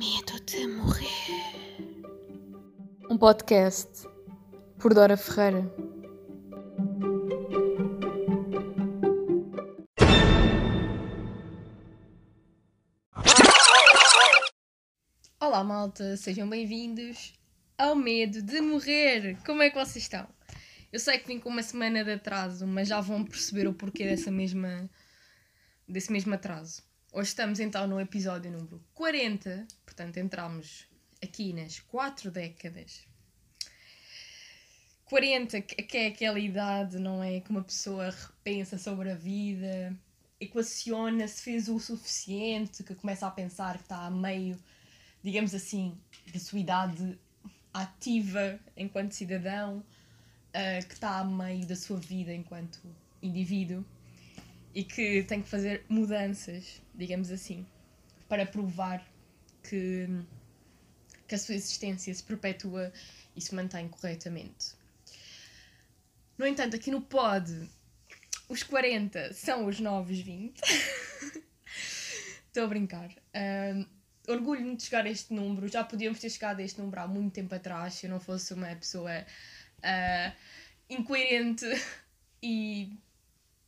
Medo de morrer. Um podcast por Dora Ferreira. Olá, malta, sejam bem-vindos ao Medo de Morrer. Como é que vocês estão? Eu sei que vim com uma semana de atraso, mas já vão perceber o porquê dessa mesma, desse mesmo atraso. Hoje estamos então no episódio número 40, portanto entramos aqui nas 4 décadas. 40, que é aquela idade, não é? Que uma pessoa repensa sobre a vida, equaciona se fez o suficiente, que começa a pensar que está a meio, digamos assim, da sua idade ativa enquanto cidadão, uh, que está a meio da sua vida enquanto indivíduo e que tem que fazer mudanças, digamos assim, para provar que, que a sua existência se perpetua e se mantém corretamente. No entanto, aqui no pod, os 40 são os novos 20. Estou a brincar. Um, Orgulho-me de chegar a este número. Já podíamos ter chegado a este número há muito tempo atrás se eu não fosse uma pessoa uh, incoerente e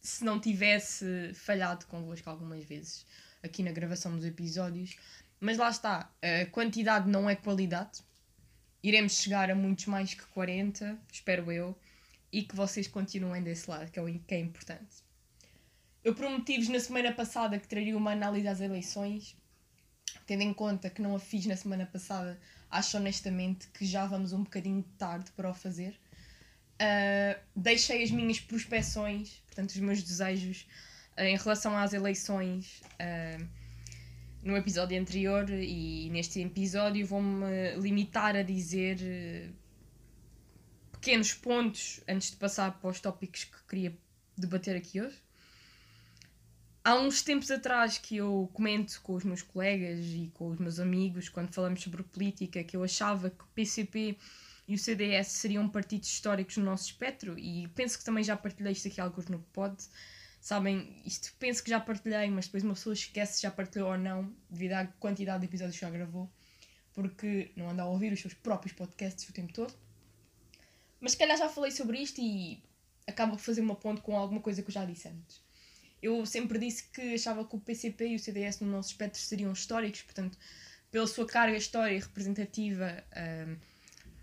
se não tivesse falhado convosco algumas vezes aqui na gravação dos episódios. Mas lá está, a quantidade não é qualidade. Iremos chegar a muitos mais que 40, espero eu, e que vocês continuem desse lado, que é, o, que é importante. Eu prometi-vos na semana passada que traria uma análise às eleições. Tendo em conta que não a fiz na semana passada, acho honestamente que já vamos um bocadinho tarde para o fazer. Uh, deixei as minhas prospeções, portanto, os meus desejos uh, em relação às eleições uh, no episódio anterior e neste episódio vou-me limitar a dizer pequenos pontos antes de passar para os tópicos que queria debater aqui hoje. Há uns tempos atrás que eu comento com os meus colegas e com os meus amigos quando falamos sobre política que eu achava que o PCP e o CDS seriam partidos históricos no nosso espectro e penso que também já partilhei isto aqui alguns no pod. Sabem, isto penso que já partilhei, mas depois uma pessoa esquece se já partilhou ou não, devido à quantidade de episódios que já gravou, porque não anda a ouvir os seus próprios podcasts o tempo todo. Mas se calhar já falei sobre isto e acabo de fazer uma ponte com alguma coisa que eu já disse antes. Eu sempre disse que achava que o PCP e o CDS no nosso espectro seriam históricos, portanto, pela sua carga histórica representativa. Um,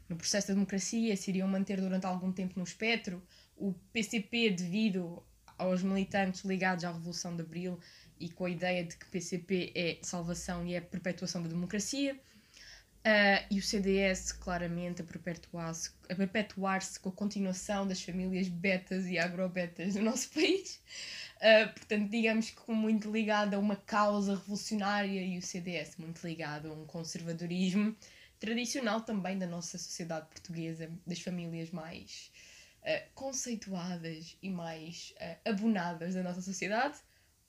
no processo da democracia, se iriam manter durante algum tempo no espectro. O PCP, devido aos militantes ligados à Revolução de Abril e com a ideia de que PCP é salvação e é perpetuação da democracia. Uh, e o CDS, claramente, a perpetuar-se perpetuar com a continuação das famílias betas e agrobetas do nosso país. Uh, portanto, digamos que muito ligado a uma causa revolucionária e o CDS muito ligado a um conservadorismo tradicional também da nossa sociedade portuguesa, das famílias mais uh, conceituadas e mais uh, abonadas da nossa sociedade,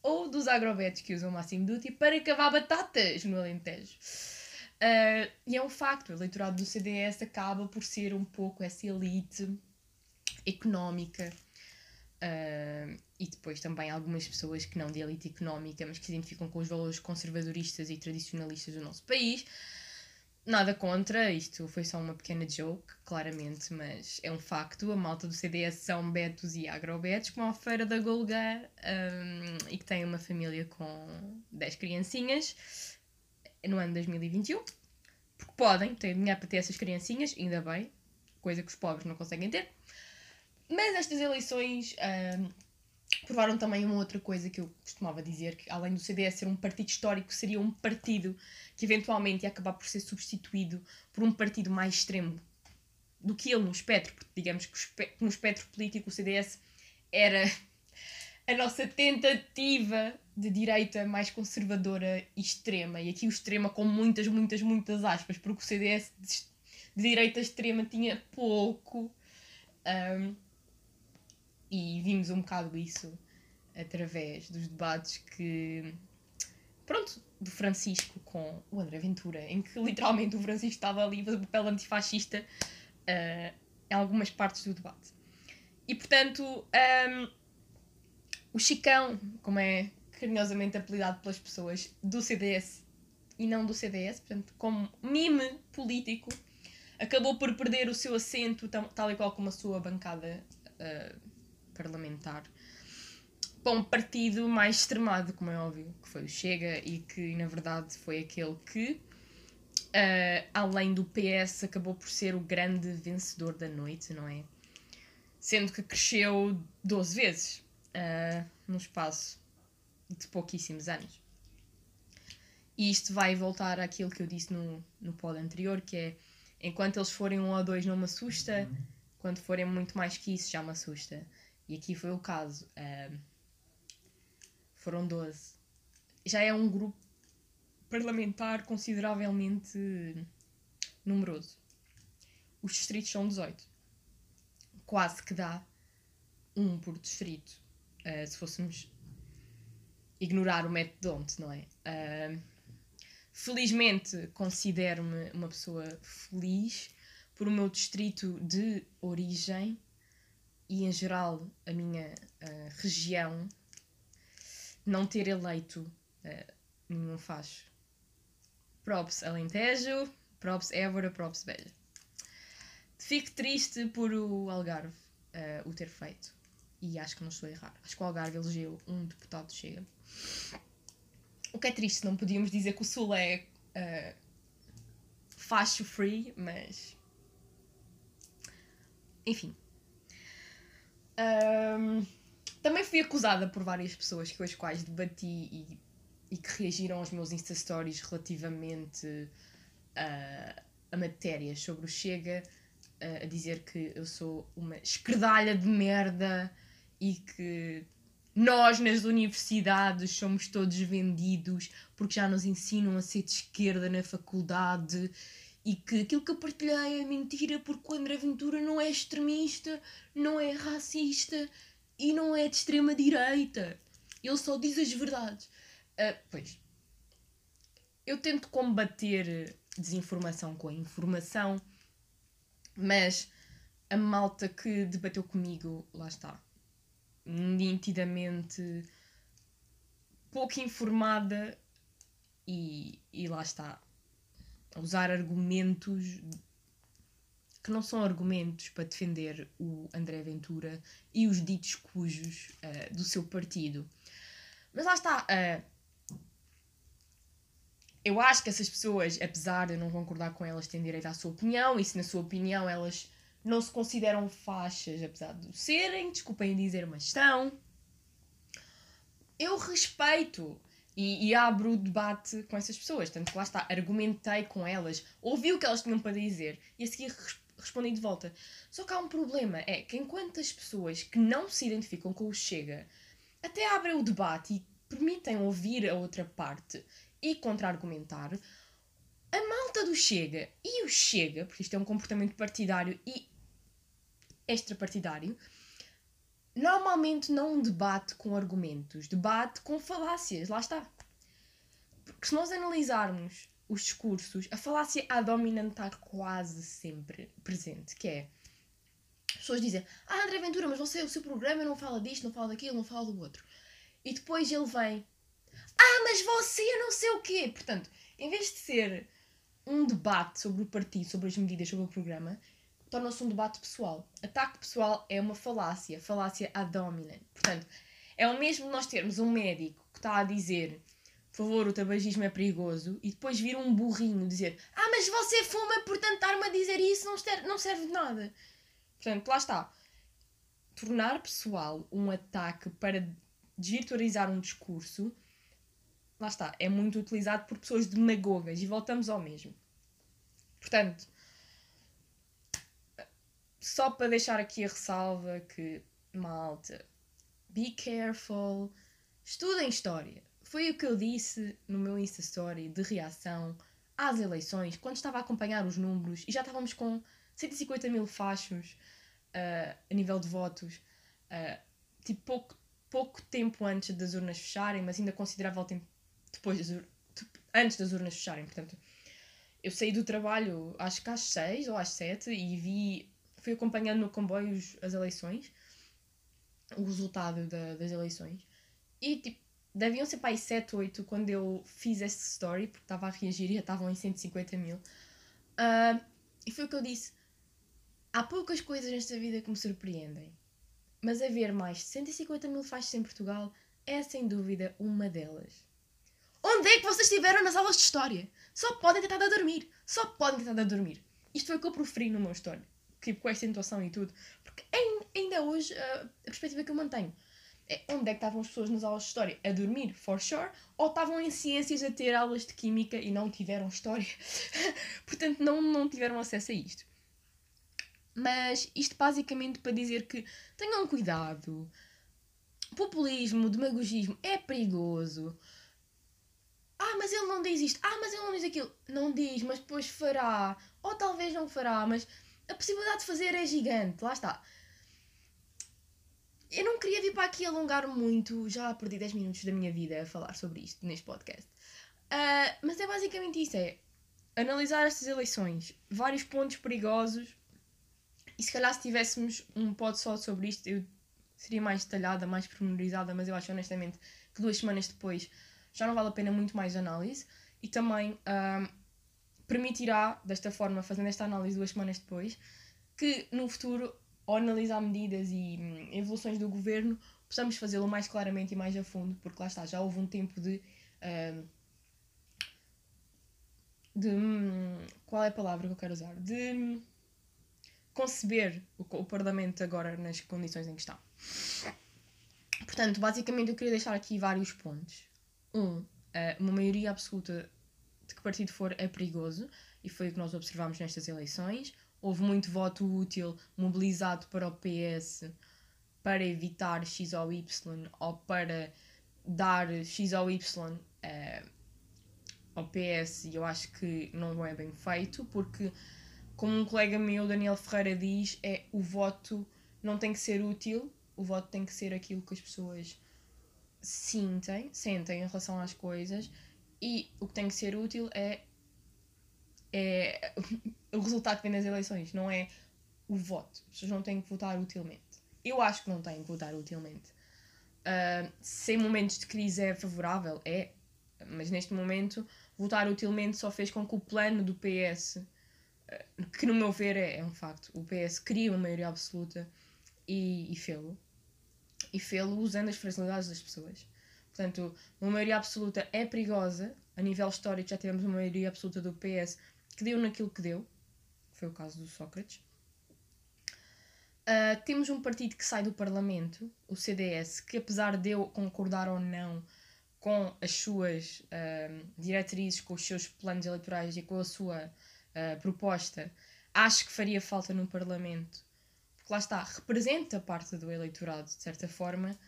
ou dos agrobetes que usam Máximo Duty para cavar batatas no Alentejo. Uh, e é um facto, o eleitorado do CDS acaba por ser um pouco essa elite económica uh, e depois também algumas pessoas que não de elite económica, mas que se identificam com os valores conservadoristas e tradicionalistas do nosso país, Nada contra, isto foi só uma pequena joke, claramente, mas é um facto. A malta do CDS são betos e agrobetos, como a feira da Golgã, um, e que tem uma família com 10 criancinhas no ano 2021. Porque podem, têm dinheiro para ter essas criancinhas, ainda bem, coisa que os pobres não conseguem ter. Mas estas eleições um, provaram também uma outra coisa que eu costumava dizer, que além do CDS ser um partido histórico, seria um partido que eventualmente ia acabar por ser substituído por um partido mais extremo do que ele no espectro, porque digamos que no espectro político o CDS era a nossa tentativa de direita mais conservadora e extrema, e aqui o extrema com muitas, muitas, muitas aspas, porque o CDS de direita extrema tinha pouco. Um, e vimos um bocado isso através dos debates que. Pronto, do Francisco com o André Ventura, em que literalmente o Francisco estava ali a papel antifascista uh, em algumas partes do debate. E portanto, um, o Chicão, como é carinhosamente apelidado pelas pessoas do CDS, e não do CDS, portanto, como mime político, acabou por perder o seu assento, tal e qual como a sua bancada uh, parlamentar, para um partido mais extremado, como é óbvio, que foi o Chega e que, na verdade, foi aquele que, uh, além do PS, acabou por ser o grande vencedor da noite, não é? Sendo que cresceu 12 vezes uh, no espaço de pouquíssimos anos. E isto vai voltar àquilo que eu disse no, no pod anterior, que é enquanto eles forem um ou dois não me assusta, quando forem muito mais que isso já me assusta. E aqui foi o caso. Uh, foram 12. Já é um grupo parlamentar consideravelmente numeroso. Os distritos são 18. Quase que dá um por distrito. Uh, se fôssemos ignorar o método onde, não é? Uh, felizmente considero-me uma pessoa feliz por o meu distrito de origem e em geral a minha uh, região não ter eleito uh, nenhum facho. Props Alentejo, props Évora, props Belha. Fico triste por o Algarve uh, o ter feito. E acho que não estou a errar. Acho que o Algarve elegeu um deputado chega. O que é triste, não podíamos dizer que o Sul é uh, facho free, mas. Enfim. Um, também fui acusada por várias pessoas com as quais debati e, e que reagiram aos meus Insta Stories relativamente uh, a matérias sobre o Chega, a dizer que eu sou uma esquerdalha de merda e que nós nas universidades somos todos vendidos porque já nos ensinam a ser de esquerda na faculdade e que aquilo que eu partilhei é mentira porque o André Ventura não é extremista, não é racista e não é de extrema direita. Ele só diz as verdades. Uh, pois. Eu tento combater desinformação com a informação, mas a malta que debateu comigo, lá está, nitidamente pouco informada e, e lá está, a usar argumentos que não são argumentos para defender o André Ventura e os ditos cujos uh, do seu partido. Mas lá está. Uh, eu acho que essas pessoas, apesar de eu não concordar com elas, têm direito à sua opinião, e se na sua opinião elas não se consideram faixas, apesar de serem, desculpem dizer, mas estão. Eu respeito e, e, abro o debate com essas pessoas. Tanto que lá está, argumentei com elas, ouvi o que elas tinham para dizer e a seguir respondi de volta. Só que há um problema, é que enquanto as pessoas que não se identificam com o Chega até abrem o debate e permitem ouvir a outra parte e contra-argumentar, a malta do Chega e o Chega, porque isto é um comportamento partidário e extrapartidário, normalmente não debate com argumentos, debate com falácias, lá está. Porque se nós analisarmos os discursos, a falácia a dominante está quase sempre presente, que é as pessoas dizem, ah André Ventura, mas você, o seu programa não fala disto, não fala daquilo, não fala do outro. E depois ele vem, ah, mas você não sei o quê. Portanto, em vez de ser um debate sobre o partido, sobre as medidas, sobre o programa, torna-se um debate pessoal. Ataque pessoal é uma falácia, falácia ad hominem. Portanto, é o mesmo nós termos um médico que está a dizer por favor, o tabagismo é perigoso, e depois vir um burrinho dizer ah, mas você fuma, portanto estar-me a dizer isso não serve, não serve de nada. Portanto, lá está. Tornar pessoal um ataque para desvirtualizar um discurso, lá está, é muito utilizado por pessoas demagogas, e voltamos ao mesmo. Portanto, só para deixar aqui a ressalva que, malta, be careful, estudem história foi o que eu disse no meu Insta Story de reação às eleições, quando estava a acompanhar os números e já estávamos com 150 mil fachos uh, a nível de votos, uh, tipo pouco, pouco tempo antes das urnas fecharem, mas ainda considerável tempo depois das, antes das urnas fecharem. Portanto, eu saí do trabalho acho que às 6 ou às 7 e vi, fui acompanhando no comboio as eleições, o resultado da, das eleições, e tipo deviam ser para aí 7, 8 quando eu fiz esta story, porque estava a reagir e já estavam em 150 mil. Uh, e foi o que eu disse. Há poucas coisas nesta vida que me surpreendem. Mas haver mais de 150 mil faixas em Portugal é sem dúvida uma delas. Onde é que vocês estiveram nas aulas de história? Só podem tentar a dormir. Só podem tentar a dormir. Isto foi o que eu proferi no meu história. Tipo, com esta intuação e tudo. Porque ainda hoje a perspectiva que eu mantenho é onde é que estavam as pessoas nas aulas de história? A dormir, for sure, ou estavam em ciências a ter aulas de química e não tiveram história? Portanto, não, não tiveram acesso a isto. Mas isto basicamente para dizer que tenham cuidado. Populismo, demagogismo é perigoso. Ah, mas ele não diz isto. Ah, mas ele não diz aquilo. Não diz, mas depois fará. Ou talvez não fará, mas a possibilidade de fazer é gigante. Lá está. Eu não queria vir para aqui alongar muito, já perdi 10 minutos da minha vida a falar sobre isto neste podcast. Uh, mas é basicamente isso: é analisar estas eleições, vários pontos perigosos. E se calhar se tivéssemos um pod só sobre isto, eu seria mais detalhada, mais pormenorizada, mas eu acho honestamente que duas semanas depois já não vale a pena muito mais análise. E também uh, permitirá, desta forma, fazendo esta análise duas semanas depois, que no futuro ao analisar medidas e hum, evoluções do governo, possamos fazê-lo mais claramente e mais a fundo, porque lá está, já houve um tempo de. Uh, de. Hum, qual é a palavra que eu quero usar? De conceber o, o Parlamento agora nas condições em que está. Portanto, basicamente eu queria deixar aqui vários pontos. Um, uh, uma maioria absoluta de que partido for é perigoso, e foi o que nós observamos nestas eleições. Houve muito voto útil mobilizado para o PS para evitar X ou Y ou para dar X ou Y uh, ao PS e eu acho que não é bem feito porque como um colega meu, Daniel Ferreira, diz, é o voto não tem que ser útil, o voto tem que ser aquilo que as pessoas sentem, sentem em relação às coisas e o que tem que ser útil é é o resultado que vem das eleições, não é o voto. As pessoas não têm que votar utilmente. Eu acho que não têm que votar utilmente. Uh, se em momentos de crise é favorável, é. Mas neste momento, votar utilmente só fez com que o plano do PS, uh, ah, que no meu ver é, é, um facto, o PS queria uma maioria absoluta e, e fê-lo. E fê-lo usando as fragilidades das pessoas. Portanto, uma maioria absoluta é perigosa. A nível histórico, já tivemos uma maioria absoluta do PS que deu naquilo que deu, foi o caso do Sócrates. Uh, temos um partido que sai do Parlamento, o CDS, que apesar de eu concordar ou não com as suas uh, diretrizes, com os seus planos eleitorais e com a sua uh, proposta, acho que faria falta no Parlamento. Porque lá está, representa parte do eleitorado, de certa forma,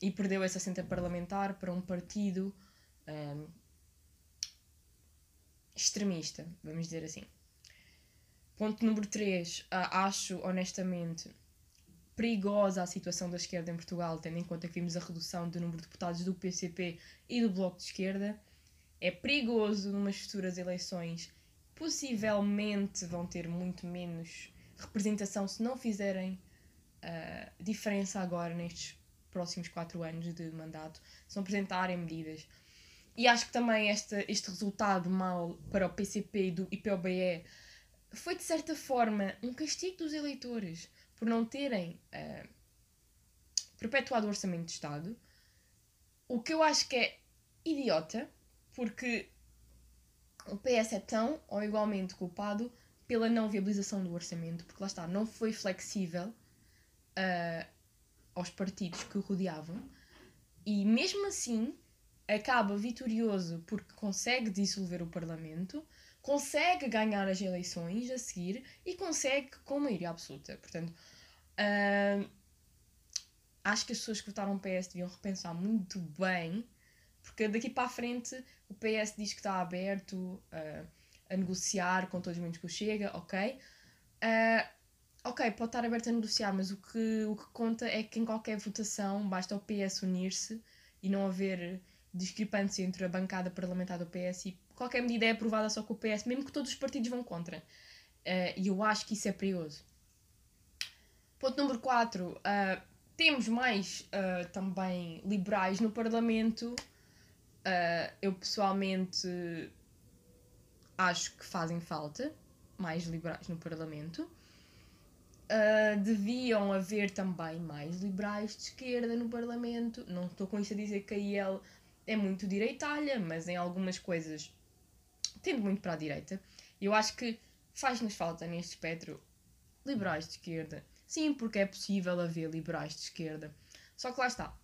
e perdeu essa assento parlamentar para um partido extremista, vamos dizer assim. Ponto número 3. Uh, acho, honestamente, perigosa a situação da esquerda em Portugal, tendo em conta que vimos a redução do número de deputados do PCP e do Bloco de Esquerda. É perigoso numas futuras eleições, possivelmente vão ter muito menos representação se não fizerem uh, diferença agora nestes próximos quatro anos de mandato, se não apresentarem medidas e acho que também este, este resultado mau para o PCP e, do, IPOBE foi, de certa forma, um castigo dos eleitores por não terem uh, perpetuado o orçamento de Estado. O que eu acho que é idiota, porque o PS é tão ou igualmente culpado pela não viabilização do orçamento, porque lá está, não foi flexível uh, aos partidos que o rodeavam, e mesmo assim acaba vitorioso porque consegue dissolver o Parlamento, consegue ganhar as eleições a seguir e consegue com maioria absoluta. Portanto, uh, acho que as pessoas que votaram PS deviam repensar muito bem, porque daqui para a frente o PS diz que está aberto uh, a negociar com todos menos que o Chega, ok? Uh, ok, pode estar aberto a negociar, mas o que, o que conta é que em qualquer votação basta o PS unir-se e não haver discrepância entre a bancada parlamentar do PS e qualquer medida é aprovada só com o PS, mesmo que todos os partidos vão contra. Uh, e eu acho que isso é perigoso. Ponto número 4. Uh, temos mais uh, também liberais no Parlamento. Eu pessoalmente acho que fazem falta mais liberais no Parlamento. Uh, deviam haver também mais liberais de esquerda no Parlamento. Não estou com isso a dizer que a IEL é muito direitalha, mas em algumas coisas tendo muito para a direita. Eu acho que faz-nos falta neste espectro liberais de esquerda. Sim, porque é possível haver liberais de esquerda. Só que lá está.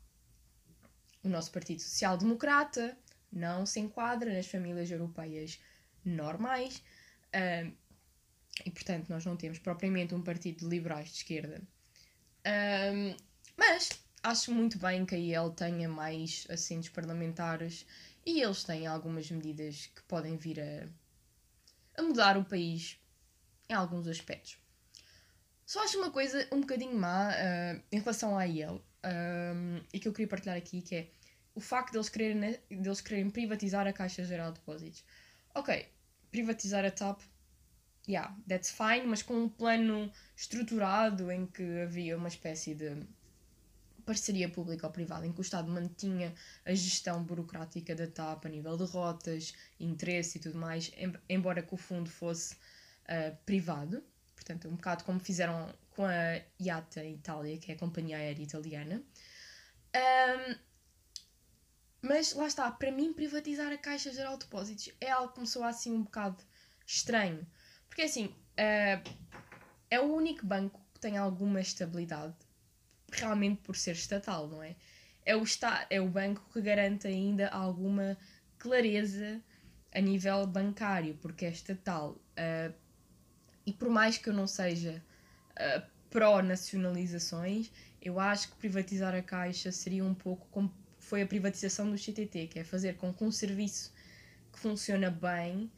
O nosso Partido Social Democrata não se enquadra nas famílias europeias normais. Uh, e, portanto, nós não temos propriamente um partido de liberais de esquerda. Um, mas acho muito bem que a IEL tenha mais assentos parlamentares e eles têm algumas medidas que podem vir a, a mudar o país em alguns aspectos. Só acho uma coisa um bocadinho má uh, em relação à IEL um, e que eu queria partilhar aqui, que é o facto deles quererem, deles quererem privatizar a Caixa Geral de Depósitos. Ok, privatizar a TAP yeah, that's fine, mas com um plano estruturado em que havia uma espécie de parceria pública ou privada, em que o Estado mantinha a gestão burocrática da TAP a nível de rotas, interesse e tudo mais, embora que o fundo fosse uh, privado. Portanto, um bocado como fizeram com a IATA Itália, que é a companhia aérea italiana. Um, mas lá está, para mim, privatizar a Caixa Geral de Depósitos é algo que começou assim um bocado estranho. Porque assim, uh, é o único banco que tem alguma estabilidade, realmente por ser estatal, não é? É o, esta é o banco que garante ainda alguma clareza a nível bancário, porque é estatal. Uh, e por mais que eu não seja uh, pró-nacionalizações, eu acho que privatizar a Caixa seria um pouco como foi a privatização do CTT, que é fazer com que um serviço que funciona bem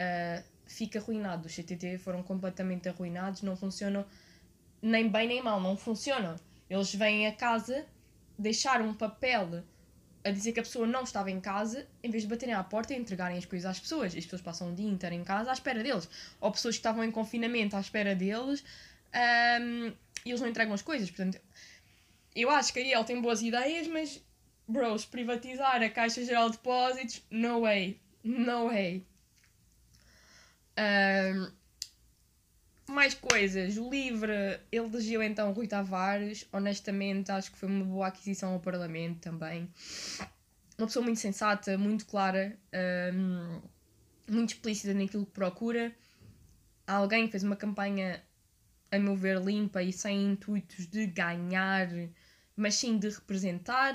uh, fica arruinado. Os CTT foram completamente arruinados, não funcionam nem bem nem mal, não funcionam. Eles vêm a casa deixar um papel a dizer que a pessoa não estava em casa, em vez de baterem à porta e entregarem as coisas às pessoas. As pessoas passam o dia inteiro em casa à espera deles. Ou pessoas que estavam em confinamento à espera deles um, e eles não entregam as coisas. Portanto, eu acho que aí ele tem boas ideias, mas, bros, privatizar a Caixa Geral de Depósitos, no way. No way mais coisas. O Livre elegeu então Rui Tavares. Honestamente, acho que foi uma boa aquisição ao Parlamento também. Uma pessoa muito sensata, muito clara, um, muito explícita naquilo que procura. Alguém que fez uma campanha, a meu ver, limpa e sem intuitos de ganhar, mas sim de representar.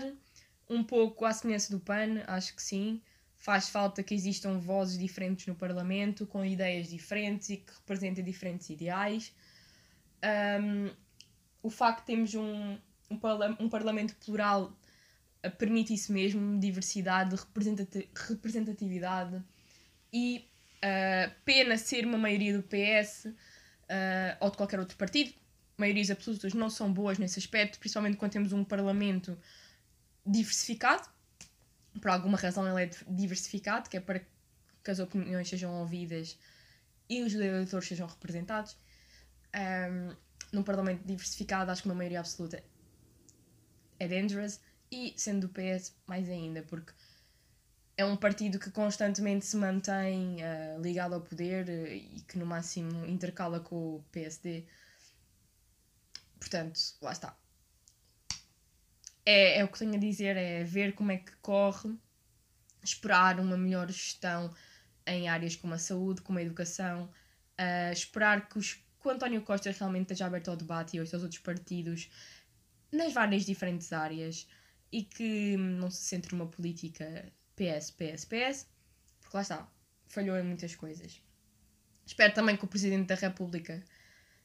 Um pouco à semelhança do PAN, acho que sim faz falta que existam vozes diferentes no Parlamento, com ideias diferentes e que representem diferentes ideais. Um, o facto de termos um, um, um Parlamento plural uh, permite isso mesmo, diversidade, representatividade e uh, pena ser uma maioria do PS uh, ou de qualquer outro partido. Maiorias absolutas não são boas nesse aspecto, principalmente quando temos um Parlamento diversificado por alguma razão ele é diversificado, que é para que as opiniões sejam ouvidas e os eleitores sejam representados. Um, num parlamento diversificado, acho que uma maioria absoluta é dangerous, e sendo do PS, mais ainda, porque é um partido que constantemente se mantém uh, ligado ao poder uh, e que no máximo intercala com o PSD. Portanto, lá está é, é o que tenho a dizer, é ver como é que corre, esperar uma melhor gestão em áreas como a saúde, como a educação, uh, esperar que, os, que o António Costa realmente esteja aberto ao debate e aos outros partidos nas várias diferentes áreas e que não se centre numa política PS, PS, PS, porque lá está, falhou em muitas coisas. Espero também que o Presidente da República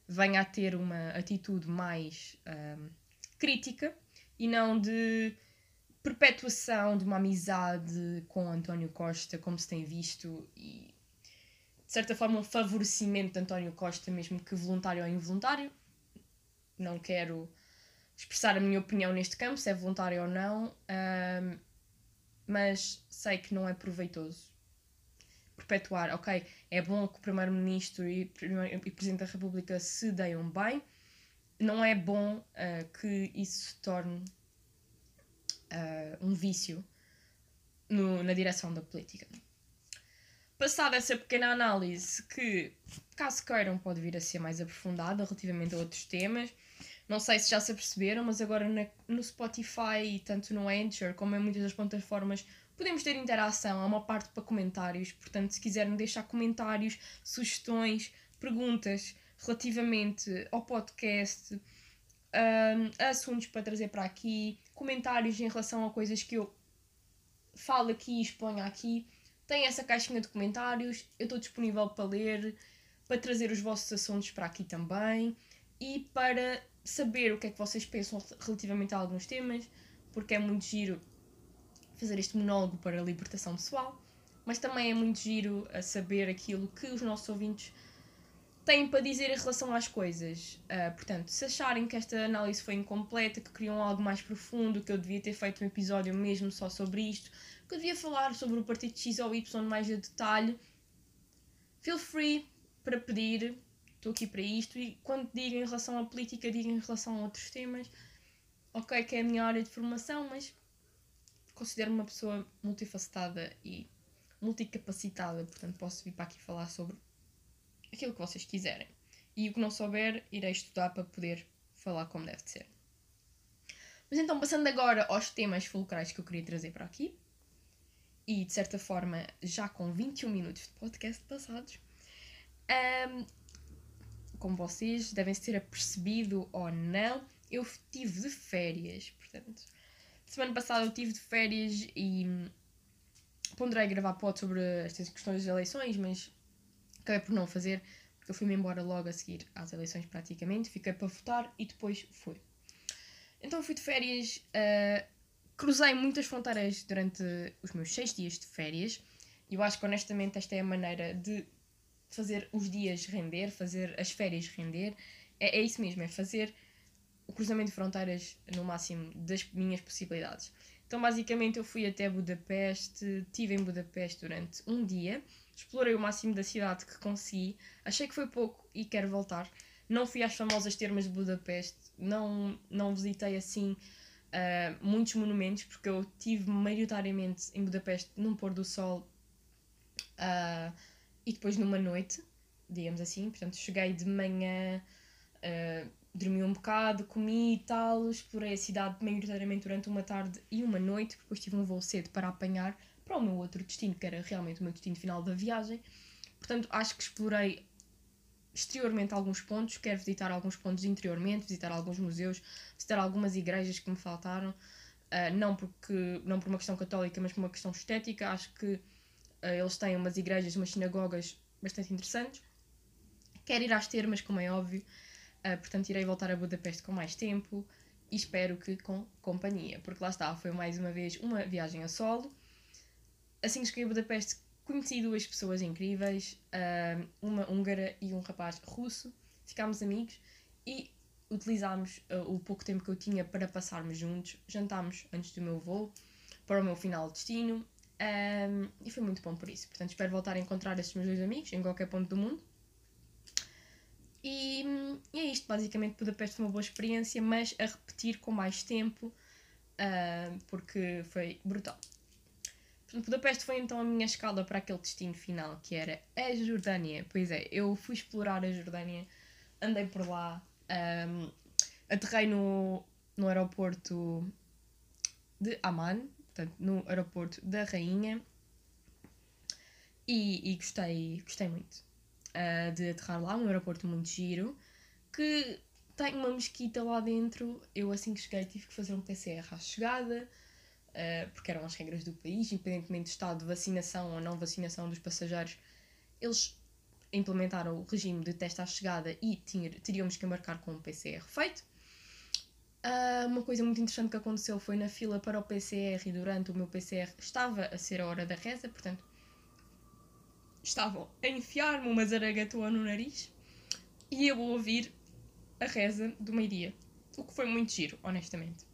venha a ter uma atitude mais um, ah, crítica e não de perpetuação de uma amizade com António Costa, como se tem visto, e de certa forma um favorecimento de António Costa, mesmo que voluntário ou involuntário. Não quero expressar a minha opinião neste campo, se é voluntário ou não, um, mas sei que não é proveitoso perpetuar. Ok, é bom que o Primeiro-Ministro e, e Presidente da República se deem bem, não é bom uh, que isso se torne uh, um vício no, na direção da política. Passada essa pequena análise, que, caso queiram, pode vir a ser mais aprofundada relativamente a outros temas. Não sei se já se aperceberam, mas agora na, no Spotify, tanto no Anchor como em muitas das plataformas, podemos ter interação. Há uma parte para comentários, portanto, se quiserem deixar comentários, sugestões, perguntas relativamente ao podcast, um, assuntos para trazer para aqui, comentários em relação a coisas que eu falo aqui e exponho aqui. Tem essa caixinha de comentários, eu estou disponível para ler, para trazer os vossos assuntos para aqui também e para saber o que é que vocês pensam relativamente a alguns temas, porque é muito giro fazer este monólogo para a libertação pessoal, mas também é muito giro a saber aquilo que os nossos ouvintes têm para dizer em relação às coisas. Uh, portanto, se acharem que esta análise foi incompleta, que queriam algo mais profundo, que eu devia ter feito um episódio mesmo só sobre isto, que eu devia falar sobre o partido X ou Y mais a detalhe, feel free para pedir. Estou aqui para isto. E quando digo em relação à política, digo em relação a outros temas. Ok, que é a minha área de formação, mas considero-me uma pessoa multifacetada e multicapacitada, portanto posso vir para aqui falar sobre aquilo que vocês quiserem. E o que não souber, irei estudar para poder falar como deve ser. Mas então, passando agora aos temas fulcrais que eu queria trazer para aqui, e de certa forma já com 21 minutos de podcast passados, um, como vocês devem ter apercebido ou não, eu tive de férias, portanto, semana passada eu tive de férias e ponderei gravar pod sobre estas questões das eleições, mas acabei por não fazer, porque eu fui-me embora logo a seguir às eleições praticamente, fiquei para votar e depois fui. Então fui de férias, uh, cruzei muitas fronteiras durante os meus seis dias de férias, e eu acho que honestamente esta é a maneira de fazer os dias render, fazer as férias render, é, é isso mesmo, é fazer o cruzamento de fronteiras no máximo das minhas possibilidades. Então, basicamente, eu fui até Budapeste, estive em Budapeste durante um dia, explorei o máximo da cidade que consegui, achei que foi pouco e quero voltar. Não fui às famosas termas de Budapeste, não, não visitei assim uh, muitos monumentos, porque eu tive maioritariamente em Budapeste num pôr do sol uh, e depois numa noite, digamos assim. Portanto, cheguei de manhã, uh, dormi um bocado, comi e tal, explorei a cidade maioritariamente durante uma tarde e uma noite, depois tive um voo cedo para apanhar para o meu outro destino, que era realmente o meu destino final da viagem. Portanto, acho que explorei exteriormente alguns pontos, quero visitar alguns pontos interiormente, visitar alguns museus, visitar algumas igrejas que me faltaram, uh, não, porque, não por uma questão católica, mas por uma questão estética. Acho que uh, eles têm umas igrejas, umas sinagogas bastante interessantes. Quero ir às termas, como é óbvio, uh, portanto irei voltar a Budapeste com mais tempo e espero que com companhia, porque lá está, foi mais uma vez uma viagem a solo assim que cheguei a Budapeste, conheci duas pessoas incríveis, uma húngara e um rapaz russo. Ficámos amigos e utilizámos uh, o pouco tempo que eu tinha para passarmos juntos. Jantámos antes do meu voo para o meu final de destino e foi muito bom por isso. Portanto, espero voltar a encontrar estes meus dois amigos em qualquer ponto do mundo. E, e é isto, basicamente. Budapeste foi uma boa experiência, mas a repetir com mais tempo uh, porque foi brutal. Budapeste foi então a minha escala para aquele destino final, que era a Jordânia. Pois é, eu fui explorar a Jordânia, andei por lá, um, aterrei no, no aeroporto de Amman, portanto, no aeroporto da Rainha, e, e gostei, gostei muito uh, de aterrar lá, um aeroporto muito giro, que tem uma mesquita lá dentro. Eu, assim que cheguei, tive que fazer um PCR à chegada uh, porque eram as regras do país, independentemente do estado de vacinação ou não vacinação dos passageiros, eles implementaram o regime de teste à chegada e tinha, teríamos que embarcar com um PCR feito. Uh, uma coisa muito interessante que aconteceu foi na fila para o PCR e durante o meu PCR estava a ser a hora da reza, portanto estavam a enfiar-me uma zaragatua no nariz e eu a ouvir a reza do meio-dia, o que foi muito giro, honestamente.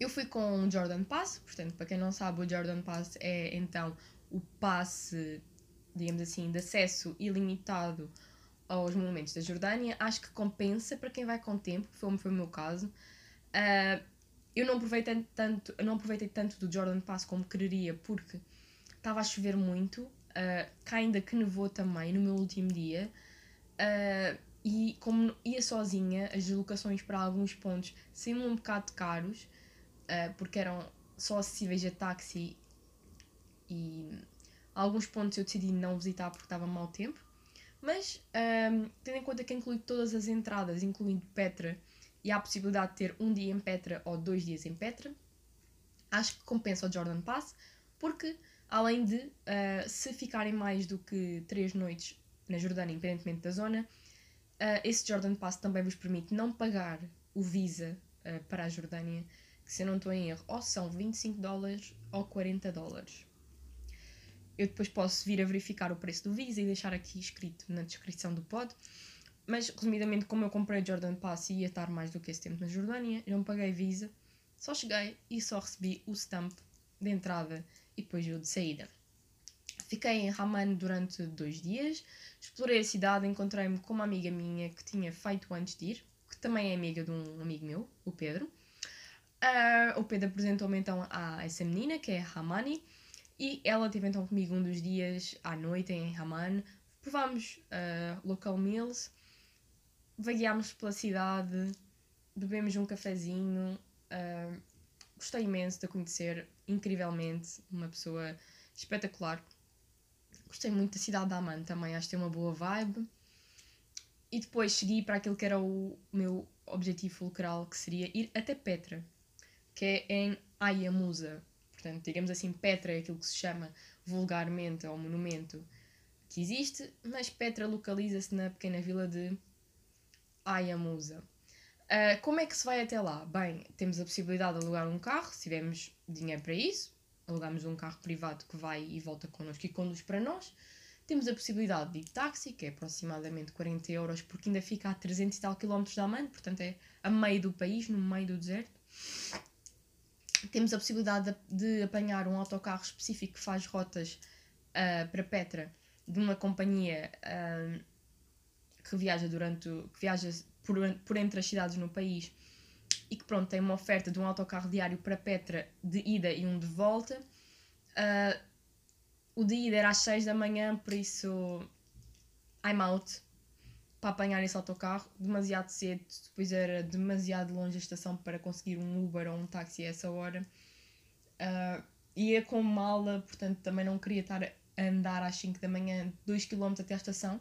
Eu fui com o Jordan Pass, portanto, para quem não sabe, o Jordan Pass é então o passe, digamos assim, de acesso ilimitado aos monumentos da Jordânia, acho que compensa para quem vai com tempo, foi, foi o meu caso. Uh, eu não aproveitei tanto, não aproveitei tanto do Jordan Pass como quereria, porque estava a chover muito, uh, cá ainda que nevou também no meu último dia, uh, e como ia sozinha, as deslocações para alguns pontos saíam um bocado caros, uh, porque eram só acessíveis a táxi e alguns pontos eu decidi não visitar porque estava mau tempo. Mas, um, tendo em conta que inclui todas as entradas, incluindo Petra, e há a possibilidade de ter um dia em Petra ou dois dias em Petra, acho que compensa o Jordan Pass, porque além de, uh, se ficarem mais do que três noites na Jordânia, independentemente da zona, uh, esse Jordan Pass também vos permite não pagar o Visa uh, para a Jordânia, que se eu não estou em erro, ou são 25 dólares ou 40 dólares. Eu depois posso vir a verificar o preço do Visa e deixar aqui escrito na descrição do pod. Mas, resumidamente, como eu comprei Jordan Pass e ia estar mais do que esse tempo na Jordânia, não paguei Visa, só cheguei e só recebi o stamp de entrada e depois o de saída. Fiquei em Raman durante dois dias, explorei a cidade, encontrei-me com uma amiga minha que tinha feito antes de ir, que também é amiga de um amigo meu, o Pedro. Uh, o Pedro apresentou-me então a essa menina, que é Ramani, e ela teve então comigo um dos dias à noite em Raman. Provámos uh, local meals, vagueámos pela cidade, bebemos um cafezinho. Uh, gostei imenso de a conhecer, incrivelmente, uma pessoa espetacular. Gostei muito da cidade de Amman também, acho que tem uma boa vibe. E depois segui para aquilo que era o meu objetivo fulcral, que seria ir até Petra, que é em Ayamusa. Portanto, digamos assim, Petra é aquilo que se chama vulgarmente ao monumento que existe, mas Petra localiza-se na pequena vila de Ayamusa. Uh, como é que se vai até lá? Bem, temos a possibilidade de alugar um carro, se tivermos dinheiro para isso. Alugamos um carro privado que vai e volta connosco e conduz para nós. Temos a possibilidade de ir de táxi, que é aproximadamente 40 euros, porque ainda fica a 300 e tal quilómetros da Amman, portanto é a meio do país, no meio do deserto. Temos a possibilidade de, de apanhar um autocarro específico que faz rotas uh, para Petra, de uma companhia uh, que viaja durante que viaja por, por entre as cidades no país e que pronto tem uma oferta de um autocarro diário para Petra de ida e um de volta. Uh, o de ida era às 6 da manhã, por isso I'm out para apanhar esse autocarro demasiado cedo, depois era demasiado longe a estação para conseguir um Uber ou um táxi a essa hora. Uh, ia com mala, portanto também não queria estar a andar às 5 da manhã 2 km até a estação.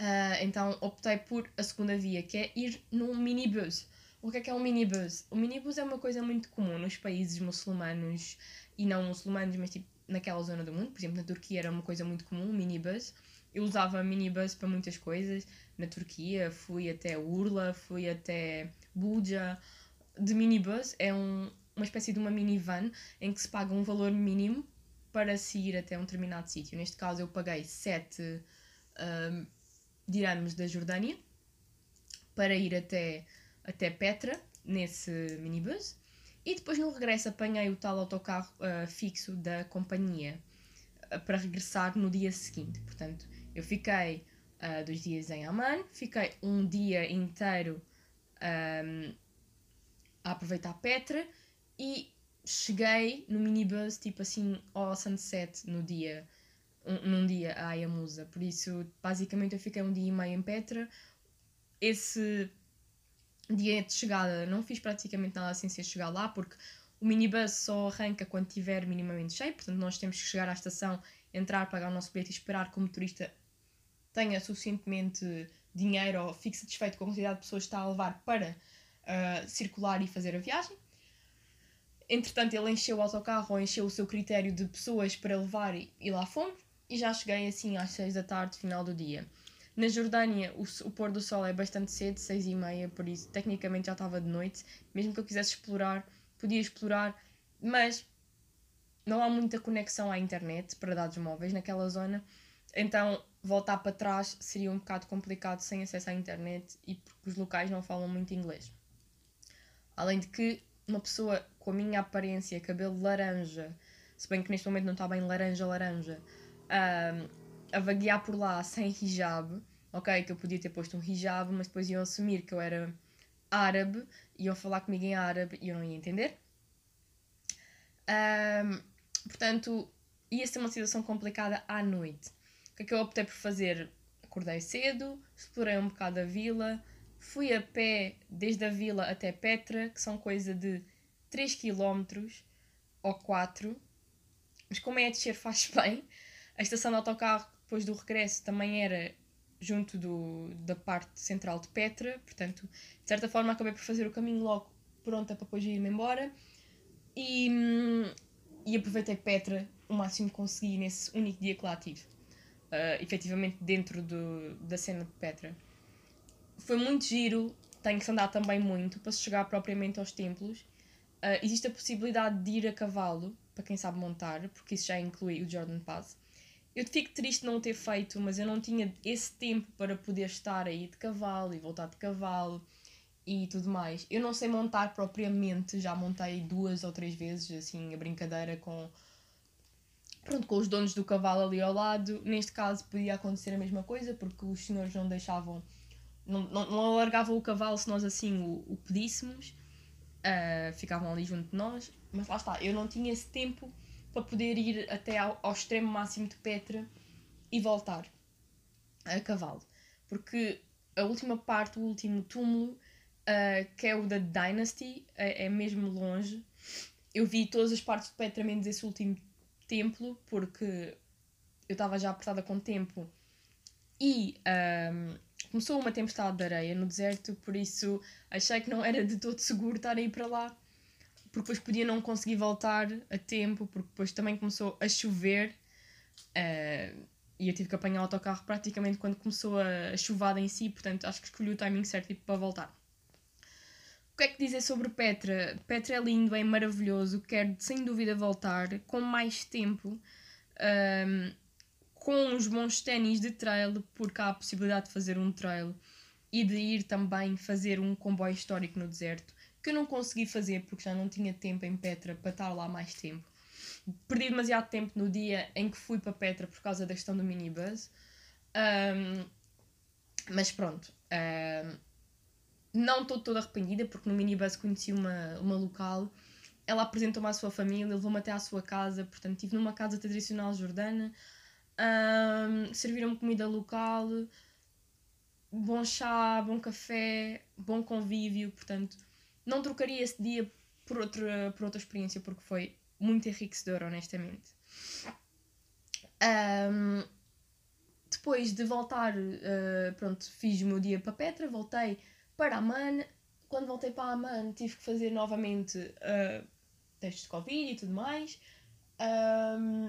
Uh, então optei por a segunda via, que é ir num minibus. O que é que é um minibus? O minibus é uma coisa muito comum nos países muçulmanos e não muçulmanos, mas tipo naquela zona do mundo. Por exemplo, na Turquia era uma coisa muito comum, um minibus. Eu usava minibus para muitas coisas. Na Turquia fui até Urla, fui até Buja. De minibus é um, uma espécie de uma minivan em que se paga um valor mínimo para se ir até um determinado sítio. Neste caso eu paguei 7 uh, dirhams da Jordânia para ir até, até Petra, nesse minibus. E depois no regresso apanhei o tal autocarro uh, fixo da companhia uh, para regressar no dia seguinte. Portanto, eu fiquei uh, dois dias em Amman, fiquei um dia inteiro um, a aproveitar Petra e cheguei no minibus tipo assim ao sunset no dia um, num dia a Ayamusa. Por isso, basicamente, eu fiquei um dia e meio em Petra. Esse dia de chegada não fiz praticamente nada sem ser chegar lá, porque o minibus só arranca quando estiver minimamente cheio, portanto, nós temos que chegar à estação, entrar, pagar o nosso bilhete e esperar que o motorista tenha suficientemente dinheiro ou fique satisfeito com a quantidade de pessoas que está a levar para uh, circular e fazer a viagem. Entretanto, ele encheu o autocarro ou encheu o seu critério de pessoas para levar e, e lá fomos e já cheguei assim às 6 da tarde, final do dia. Na Jordânia, o, o pôr do sol é bastante cedo, 6 e meia, por isso tecnicamente já estava de noite. Mesmo que eu quisesse explorar, podia explorar, mas não há muita conexão à internet para dados móveis naquela zona. Então, voltar para trás seria um bocado complicado sem acesso à internet e porque os locais não falam muito inglês. Além de que uma pessoa com a minha aparência, cabelo laranja, se bem que neste momento não está bem laranja, laranja, um, a vaguear por lá sem hijab, ok, que eu podia ter posto um hijab, mas depois iam assumir que eu era árabe, iam falar comigo em árabe e eu não ia entender. Um, portanto, ia ser uma situação complicada à noite. Que é que eu optei por fazer? Acordei cedo, explorei um bocado a vila, fui a pé desde a vila até Petra, que são coisa de 3 km ou 4, mas como é a descer faz bem. A estação de autocarro depois do regresso também era junto do, da parte central de Petra, portanto, de certa forma acabei por fazer o caminho logo pronta para depois ir-me embora e, e aproveitei Petra o máximo que consegui nesse único dia que lá tive, uh, efetivamente dentro do, da cena de Petra. Foi muito giro, tem que se andar também muito para se chegar propriamente aos templos. Uh, existe a possibilidade de ir a cavalo, para quem sabe montar, porque isso já inclui o Jordan Pass. Eu fico triste não ter feito, mas eu não tinha esse tempo para poder estar aí de cavalo e voltar de cavalo e tudo mais. Eu não sei montar propriamente, já montei duas ou três vezes, assim, a brincadeira com. Pronto, com os donos do cavalo ali ao lado. Neste caso podia acontecer a mesma coisa, porque os senhores não deixavam. Não, não, não alargavam o cavalo se nós assim o, o pedíssemos. Uh, ficavam ali junto de nós. Mas lá está, eu não tinha esse tempo para poder ir até ao, ao extremo máximo de Petra e voltar a cavalo. Porque a última parte, o último túmulo, uh, que é o da Dynasty, é, é, mesmo longe. Eu vi todas as partes de Petra menos esse último templo, porque eu estava já apertada com tempo. E um, começou uma tempestade de areia no deserto, por isso achei que não era de todo seguro estar a ir para lá. Porque depois podia não conseguir voltar a tempo, porque depois também começou a chover. Uh, e eu tive que apanhar o autocarro praticamente quando começou a, a chuvada em si, portanto acho que escolhi o timing certo para voltar. Que é que dizer sobre Petra? Petra é lindo, é maravilhoso, quero sem dúvida voltar com mais tempo, um, com uns bons ténis de trail, porque há a possibilidade de fazer um trail e de ir também fazer um comboio histórico no deserto que eu não consegui fazer porque já não tinha tempo em Petra para estar lá mais tempo. Perdi demasiado tempo no dia em que fui para Petra por causa da questão do minibus. Um, mas pronto. Um, não estou toda arrependida porque no minibus conheci uma, uma local. Ela apresentou-me à sua família, levou-me até à sua casa. Portanto, estive numa casa tradicional jordana. Um, Serviram-me comida local, bom chá, bom café, bom convívio. Portanto, não trocaria esse dia por outra, por outra experiência porque foi muito enriquecedor, honestamente. Um, depois de voltar, uh, pronto, fiz o meu dia para Petra, voltei para Amman. Quando voltei para Amman, tive que fazer novamente uh, testes de Covid e tudo mais, um,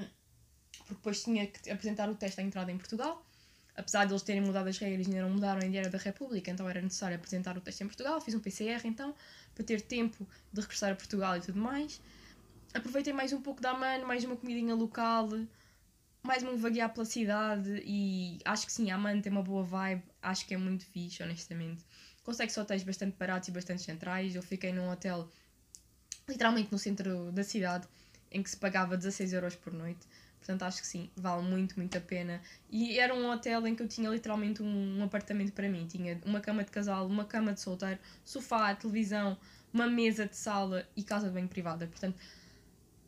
porque depois tinha que apresentar o teste à entrada em Portugal apesar de eles terem mudado as regras, ainda não mudaram em Diário da República, então era necessário apresentar o teste em Portugal. Fiz um PCR então, para ter tempo de regressar a Portugal e tudo mais. Aproveitei mais um pouco da Amman, mais uma comidinha local, mais um vaguear pela cidade e acho que sim, a Amman tem uma boa vibe, acho que é muito fixe, honestamente. Consegue-se hotéis bastante baratos e bastante centrais. Eu fiquei num hotel literalmente no centro da cidade em que se pagava 16 euros por noite. Portanto, acho que sim, vale muito, muito a pena. E era um hotel em que eu tinha literalmente um, apartamento para mim. Tinha uma cama de casal, uma cama de solteiro, sofá, televisão, uma mesa de sala e casa de banho privada. Portanto,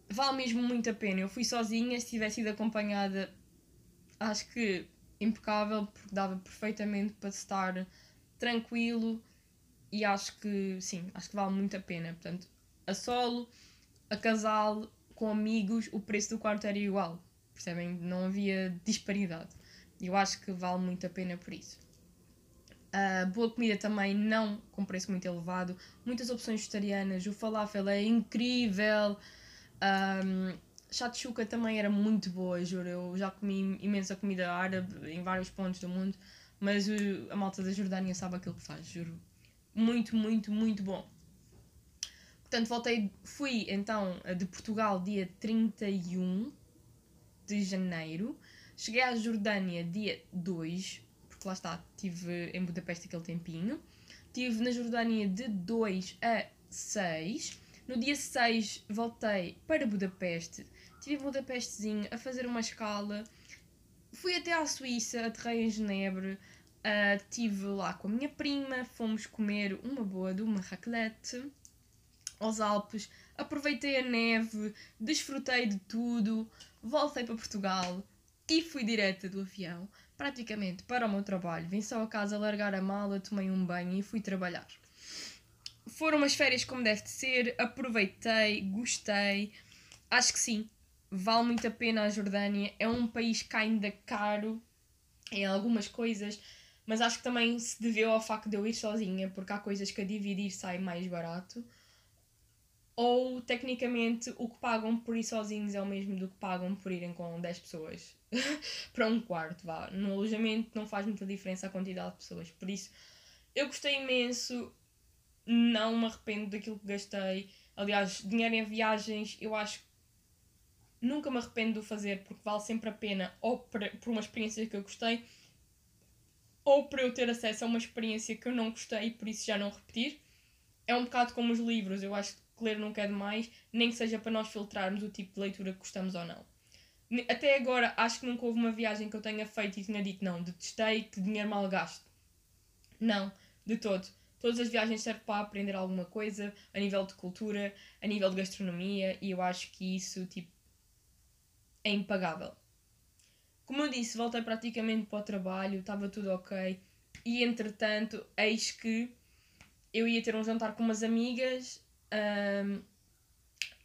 vale mesmo muito a pena. Eu fui sozinha, se tivesse ido acompanhada, acho que impecável, porque dava perfeitamente para estar tranquilo e acho que sim, acho que vale muito a pena. Portanto, a solo, a casal, com amigos, o preço do quarto era igual. Percebem? Não havia disparidade. Eu acho que vale muito a pena por isso. Uh, boa comida também, não com preço muito elevado. Muitas opções vegetarianas. O falafel é incrível. Um, shakshuka também era muito boa, juro. Eu já comi imensa comida árabe em vários pontos do mundo. Mas o, a malta da Jordânia sabe aquilo que faz, juro. Muito, muito, muito bom. Portanto, voltei, fui então de Portugal dia 31 de janeiro. Cheguei à Jordânia dia 2, porque lá está, estive em Budapeste aquele tempinho. Estive na Jordânia de 2 a 6. No dia 6 voltei para Budapeste. Estive em Budapestezinho a fazer uma escala. Fui até à Suíça, aterrei em Genebra. Estive lá com a minha prima, fomos comer uma boa de uma raclette aos Alpes, aproveitei a neve, desfrutei de tudo, voltei para Portugal e fui direta do avião, praticamente para o meu trabalho. Vim só a casa largar a mala, tomei um banho e fui trabalhar. Foram umas férias como deve de ser, aproveitei, gostei, acho que sim, vale muito a pena a Jordânia, é um país que ainda caro em algumas coisas, mas acho que também se deveu ao facto de eu ir sozinha, porque há coisas que a dividir sai mais barato. Ou, tecnicamente, o que pagam por ir sozinhos é o mesmo do que pagam por irem com 10 pessoas para um quarto, vá. No alojamento não faz muita diferença a quantidade de pessoas. Por isso, eu gostei imenso, não me arrependo daquilo que gastei. Aliás, dinheiro em viagens, eu acho que nunca me arrependo de o fazer porque vale sempre a pena, ou por uma experiência que eu gostei, ou para eu ter acesso a uma experiência que eu não gostei e por isso já não repetir. É um bocado como os livros, eu acho que ler nunca é demais, nem que seja para nós filtrarmos o tipo de leitura que gostamos ou não. Até agora, acho que nunca houve uma viagem que eu tenha feito e tenha dito não, detestei, que dinheiro mal gasto. Não, de todo. Todas as viagens servem para aprender alguma coisa a nível de cultura, a nível de gastronomia, e eu acho que isso tipo, é impagável. Como eu disse, voltei praticamente para o trabalho, estava tudo ok. E entretanto, eis que eu ia ter um jantar com umas amigas. Um,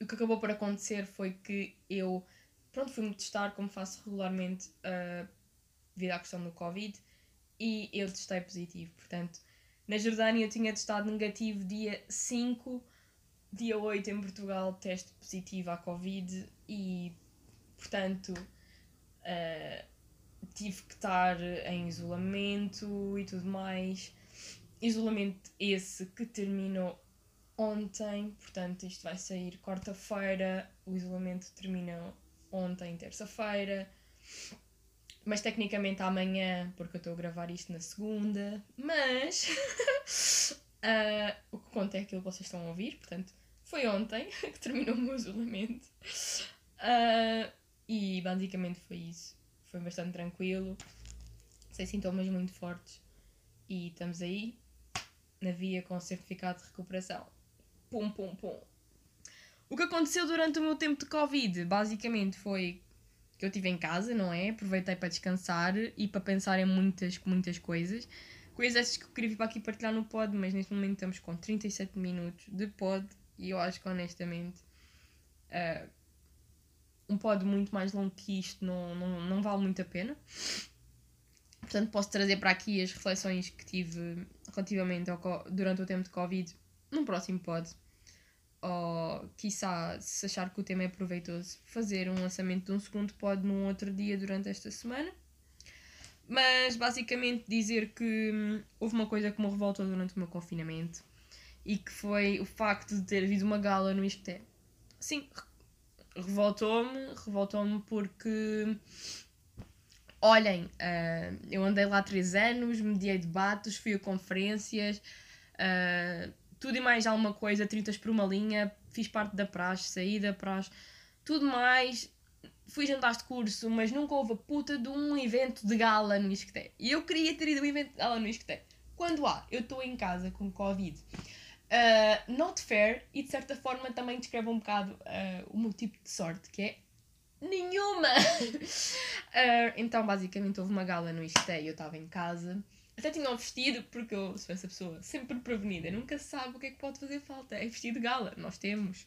o que acabou por acontecer foi que eu, pronto, fui-me testar como faço regularmente uh, devido à questão do Covid e eu testei positivo. Portanto, na Jordânia eu tinha testado negativo dia 5, dia 8 em Portugal, teste positivo à Covid e, portanto, Uh, tive que estar em isolamento e tudo mais. Isolamento esse que terminou ontem, portanto, isto vai sair quarta-feira. O isolamento terminou ontem, terça-feira. Mas tecnicamente amanhã, porque eu estou a gravar isto na segunda. Mas uh, o que conta é aquilo que vocês estão a ouvir, portanto, foi ontem que terminou o meu isolamento. Uh, e basicamente foi isso. Foi bastante tranquilo, sem sintomas muito fortes. E estamos aí, na via com certificado de recuperação. Pum, pum, pum. O que aconteceu durante o meu tempo de Covid, basicamente, foi que eu estive em casa, não é? Aproveitei para descansar e para pensar em muitas, muitas coisas. Coisas que eu queria vir para aqui partilhar no pod, mas neste momento estamos com 37 minutos de pod e eu acho que honestamente uh, um pod muito mais longo que isto não, não, não vale muito a pena. Portanto, posso trazer para aqui as reflexões que tive relativamente ao, durante o tempo de Covid num próximo pod. Ou, quiçá, se achar que o tema é proveitoso, fazer um lançamento de um segundo pod num outro dia durante esta semana. Mas, basicamente, dizer que hum, houve uma coisa que me revoltou durante o meu confinamento e que foi o facto de ter havido uma gala no Isqueté. Sim, revoltou-me, revoltou-me porque olhem, uh, eu andei lá três anos, mediei debates, fui a conferências, uh, tudo e mais alguma coisa, 30 por uma linha, fiz parte da praxe, saí da praxe, tudo mais. Fui jantar de curso, mas nunca houve a puta de um evento de gala no Isqueté. E eu queria ter ido a um evento de gala no Isqueté. Quando há, eu estou em casa com Covid Uh, not fair e de certa forma também descreve um bocado uh, o meu tipo de sorte, que é nenhuma! uh, então, basicamente, houve uma gala no Isté e eu estava em casa. Até tinha um vestido, porque eu sou essa pessoa sempre prevenida, nunca sabe o que é que pode fazer falta. É vestido de gala, nós temos.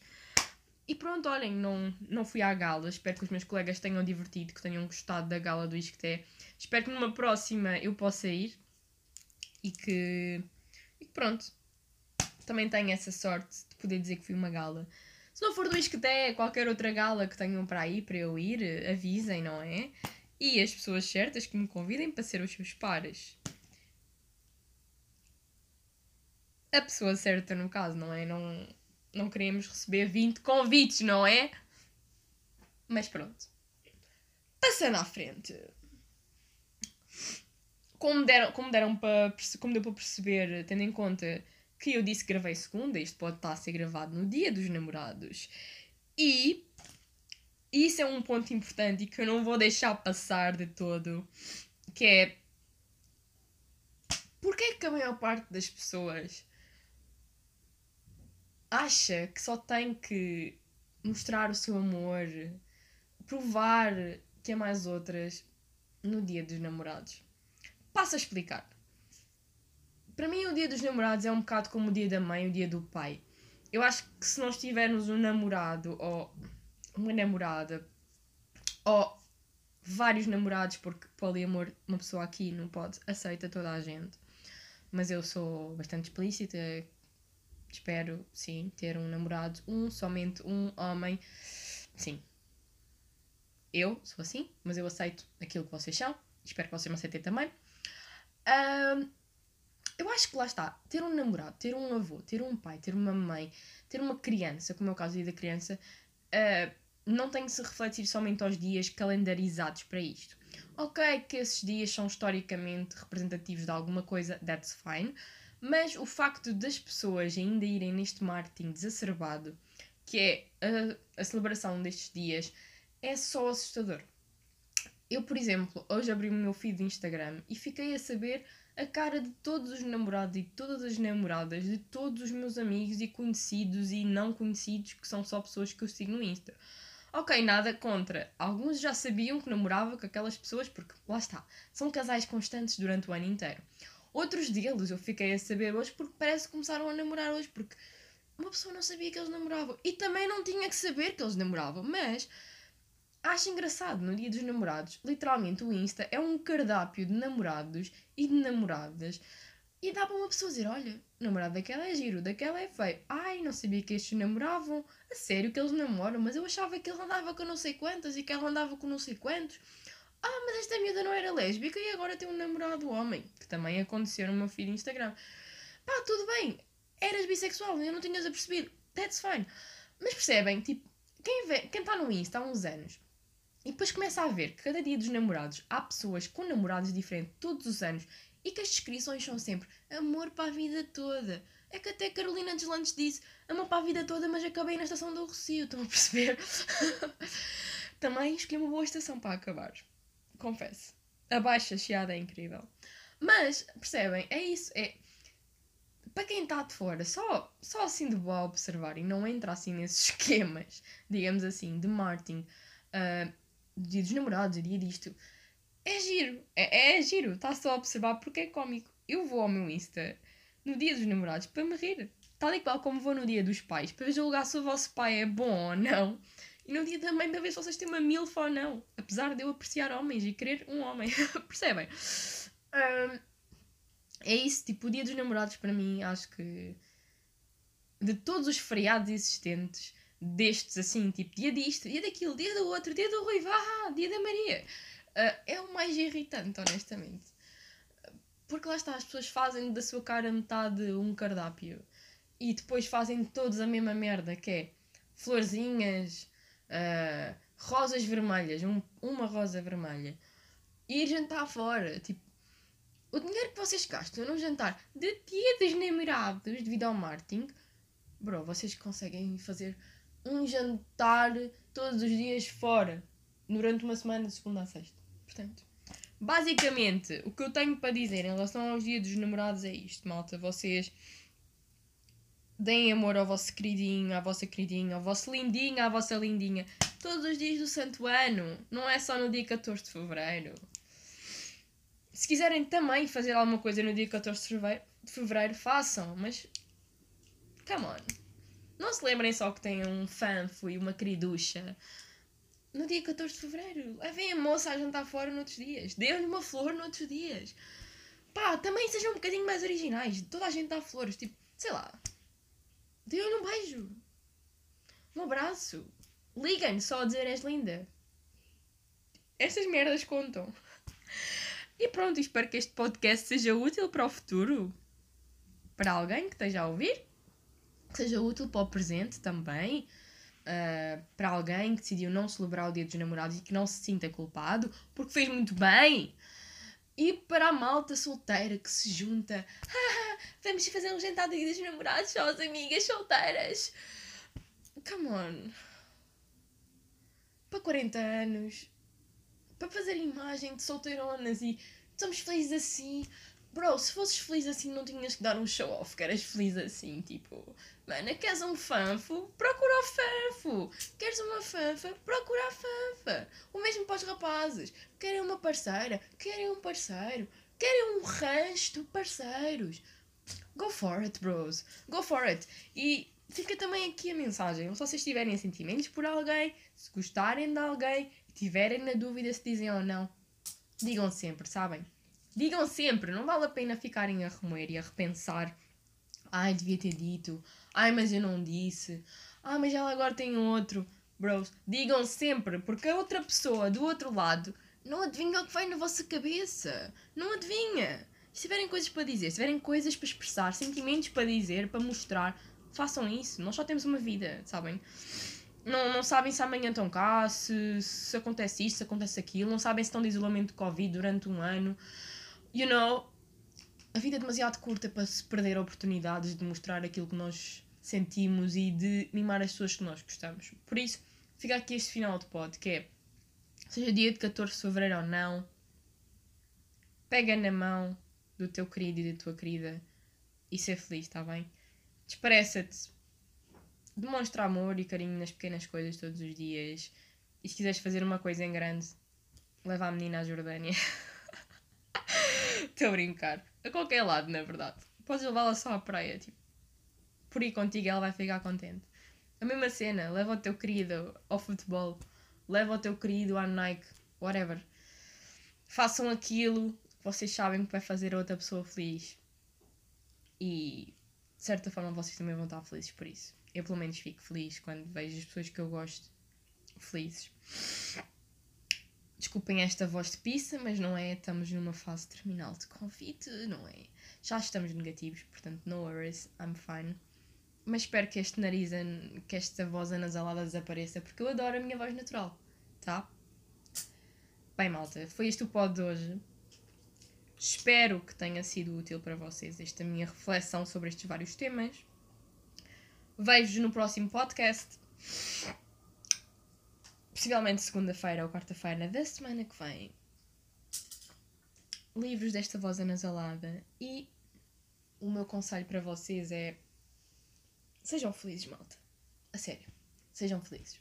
E pronto, olhem, não, não fui à gala. Espero que os meus colegas tenham divertido, que tenham gostado da gala do Isqueté. Espero que numa próxima eu possa ir e que. E que pronto, também tenho essa sorte de poder dizer que fui uma gala. Se não for do Isqueté, qualquer outra gala que tenham para aí, para eu ir, avisem, não é? E as pessoas certas que me convidem para ser os seus pares. A pessoa certa, no caso, não é? Não, não queremos receber 20 convites, não é? Mas pronto. Passando à frente. Como deram, como deram para, como deu para perceber, tendo em conta que eu disse que gravei segunda, isto pode estar a ser gravado no dia dos namorados. E isso é um ponto importante e que eu não vou deixar passar de todo, que é Porquê que a maior parte das pessoas acha que só tem que mostrar o seu amor, provar que é mais outras no dia dos namorados? Passo a explicar. Para mim, o dia dos namorados é um bocado como o dia da mãe, o dia do pai. Eu acho que se nós tivermos um namorado ou uma namorada ou vários namorados, porque poliamor, uma pessoa aqui não pode, aceita toda a gente. Mas eu sou bastante explícita, espero, sim, ter um namorado, um, somente um homem. Sim. Eu sou assim, mas eu aceito aquilo que vocês são. Espero que vocês me aceitem também. Um, eu acho que lá está, ter um namorado, ter um avô, ter um pai, ter uma mãe, ter uma criança, como é o caso da criança, uh, não tem que se refletir somente aos dias calendarizados para isto. Ok, que esses dias são historicamente representativos de alguma coisa, that's fine, mas o facto das pessoas ainda irem neste marketing desacerbado, que é a, a celebração destes dias, é só assustador. Eu, por exemplo, hoje abri o meu feed de Instagram e fiquei a saber a cara de todos os namorados e todas as namoradas de todos os meus amigos e conhecidos e não conhecidos, que são só pessoas que eu sigo no Insta. Ok, nada contra. Alguns já sabiam que namorava com aquelas pessoas porque, lá está, são casais constantes durante o ano inteiro. Outros deles eu fiquei a saber hoje porque parece que começaram a namorar hoje porque uma pessoa não sabia que eles namoravam. E também não tinha que saber que eles namoravam, mas acho engraçado no dia dos namorados. Literalmente o Insta é um cardápio de namorados e de namoradas. E dá para uma pessoa dizer: olha, o namorado daquela é giro, daquela é feio. Ai, não sabia que estes namoravam. A sério que eles namoram, mas eu achava que ele andava com não sei quantas e que ela andava com não sei quantos. Ah, mas esta miúda não era lésbica e agora tem um namorado homem. Que também aconteceu no meu feed Instagram. Pá, tudo bem. Eras bissexual, eu não tinhas apercebido. That's fine. Mas percebem, tipo, quem, vê, quem está no Insta há uns anos e depois começa a ver que cada dia dos namorados há pessoas com namorados diferentes todos os anos e que as descrições são sempre amor para a vida toda. É que até Carolina Deslandes disse amor para a vida toda, mas acabei na estação do Rocio, estão a perceber? Também escolhi uma boa estação para acabar. Confesso. A baixa chiada é incrível. Mas, percebem? É isso. É, para quem está de fora, só, só assim de boa observar e não entra assim nesses esquemas, digamos assim, de marketing, uh, dia dos namorados, dia disto, é giro, é, é giro, está só a observar porque é cómico. Eu vou ao meu Insta no dia dos namorados para me rir, tal e qual como vou no dia dos pais, para julgar se o vosso pai é bom ou não. E no dia da mãe para ver se vocês têm uma milf ou não. Apesar de eu apreciar homens e querer um homem. Percebem? Um, é isso, tipo, o dia dos namorados para mim, acho que de todos os feriados existentes, destes assim, tipo, dia disto, dia daquilo, dia do outro, dia do Rui, ah, dia da Maria Uh, é o mais irritante, honestamente. Porque lá está, as pessoas fazem da sua cara metade um cardápio e depois fazem todos a mesma merda, que é florzinhas, uh, rosas vermelhas, um, uma rosa vermelha, e ir jantar fora. Tipo, o dinheiro que vocês gastam num jantar de dia dos namorados devido ao marketing, bro, vocês conseguem fazer um jantar todos os dias fora durante uma semana de segunda a sexta. Portanto, basicamente, o que eu tenho para dizer em relação aos dias dos namorados é isto, malta. Vocês deem amor ao vosso queridinho, à vossa queridinha, ao vosso lindinho, à vossa lindinha. Todos os dias do santo ano. Não é só no dia 14 de fevereiro. Se quiserem também fazer alguma coisa no dia 14 de fevereiro, de fevereiro façam, mas. Come on. Não se lembrem só que têm um fanfo e uma queriducha no dia 14 de fevereiro. Levem a moça a jantar fora noutros dias. Dêem-lhe uma flor noutros dias. Pá, também sejam um bocadinho mais originais. Toda a gente dá flores. Tipo, sei lá. Dêem-lhe um beijo. Um abraço. Liguem só a dizer és linda. Estas merdas contam. E pronto, espero que este podcast seja útil para o futuro. Para alguém que esteja a ouvir. Seja útil para o presente também uh, para alguém que decidiu não celebrar o dia dos namorados e que não se sinta culpado, porque fez muito bem. E para a malta solteira que se junta, vamos fazer um jantar de dia dos namorados só as amigas solteiras. Come on. Para 40 anos, para fazer imagem de solteironas e somos felizes assim. Bro, se fosses feliz assim, não tinhas que dar um show off, que eras feliz assim, tipo, mano, queres um fanfo? Procura o fanfo! Queres uma fanfa? Procura a fanfa! O mesmo para os rapazes. Querem uma parceira? Querem um parceiro? Querem um rancho de parceiros? Go for it, bros. Go for it. E fica também aqui a mensagem. Se vocês tiverem sentimentos por alguém, se gostarem de alguém tiverem na dúvida se dizem ou não, digam sempre, sabem? Digam sempre, não vale a pena ficarem a remoer e a repensar. Ai, devia ter dito. Ai, mas eu não disse. Ah, mas ela agora tem outro. Bros, digam sempre, porque a outra pessoa do outro lado não adivinha o que vai na vossa cabeça. Não adivinha. Se tiverem coisas para dizer, se tiverem coisas para expressar, sentimentos para dizer, para mostrar, façam isso. Nós só temos uma vida, sabem? Não, não sabem se amanhã estão cá, se, se acontece isto, se acontece aquilo, não sabem se estão de isolamento de Covid durante um ano you know, a vida é demasiado curta para se perder oportunidades de mostrar aquilo que nós sentimos e de mimar as pessoas que nós gostamos. Por isso, fica aqui este final de pod, que é, seja dia de 14 de Fevereiro ou não, pega na mão do teu querido e da tua querida e ser feliz, está bem? Despareça-te. Demonstra amor e carinho nas pequenas coisas todos os dias. E se quiseres fazer uma coisa em grande, leva a menina à Jordânia. Estou a brincar. A qualquer lado, na verdade. Podes levá-la só à praia, tipo. Por ir contigo ela vai ficar contente. A mesma cena, leva o teu querido ao futebol, leva o teu querido à Nike, whatever. Façam aquilo que vocês sabem que vai fazer a outra pessoa feliz. E de certa forma vocês também vão estar felizes por isso. Eu pelo menos fico feliz quando vejo as pessoas que eu gosto felizes. Desculpem esta voz de pizza, mas não é. Estamos numa fase terminal de Covid, não é? Já estamos negativos, portanto, no worries, I'm fine. Mas espero que este nariz, que esta voz anasalada desapareça, porque eu adoro a minha voz natural, tá? Bem, malta, foi este o pod de hoje. Espero que tenha sido útil para vocês esta minha reflexão sobre estes vários temas. Vejo-vos no próximo podcast possivelmente segunda-feira ou quarta-feira da semana que vem, livros desta voz anasalada. E o meu conselho para vocês é: sejam felizes, malta. A sério, sejam felizes.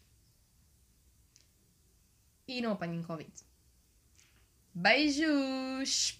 E não apanhem Covid. Beijos!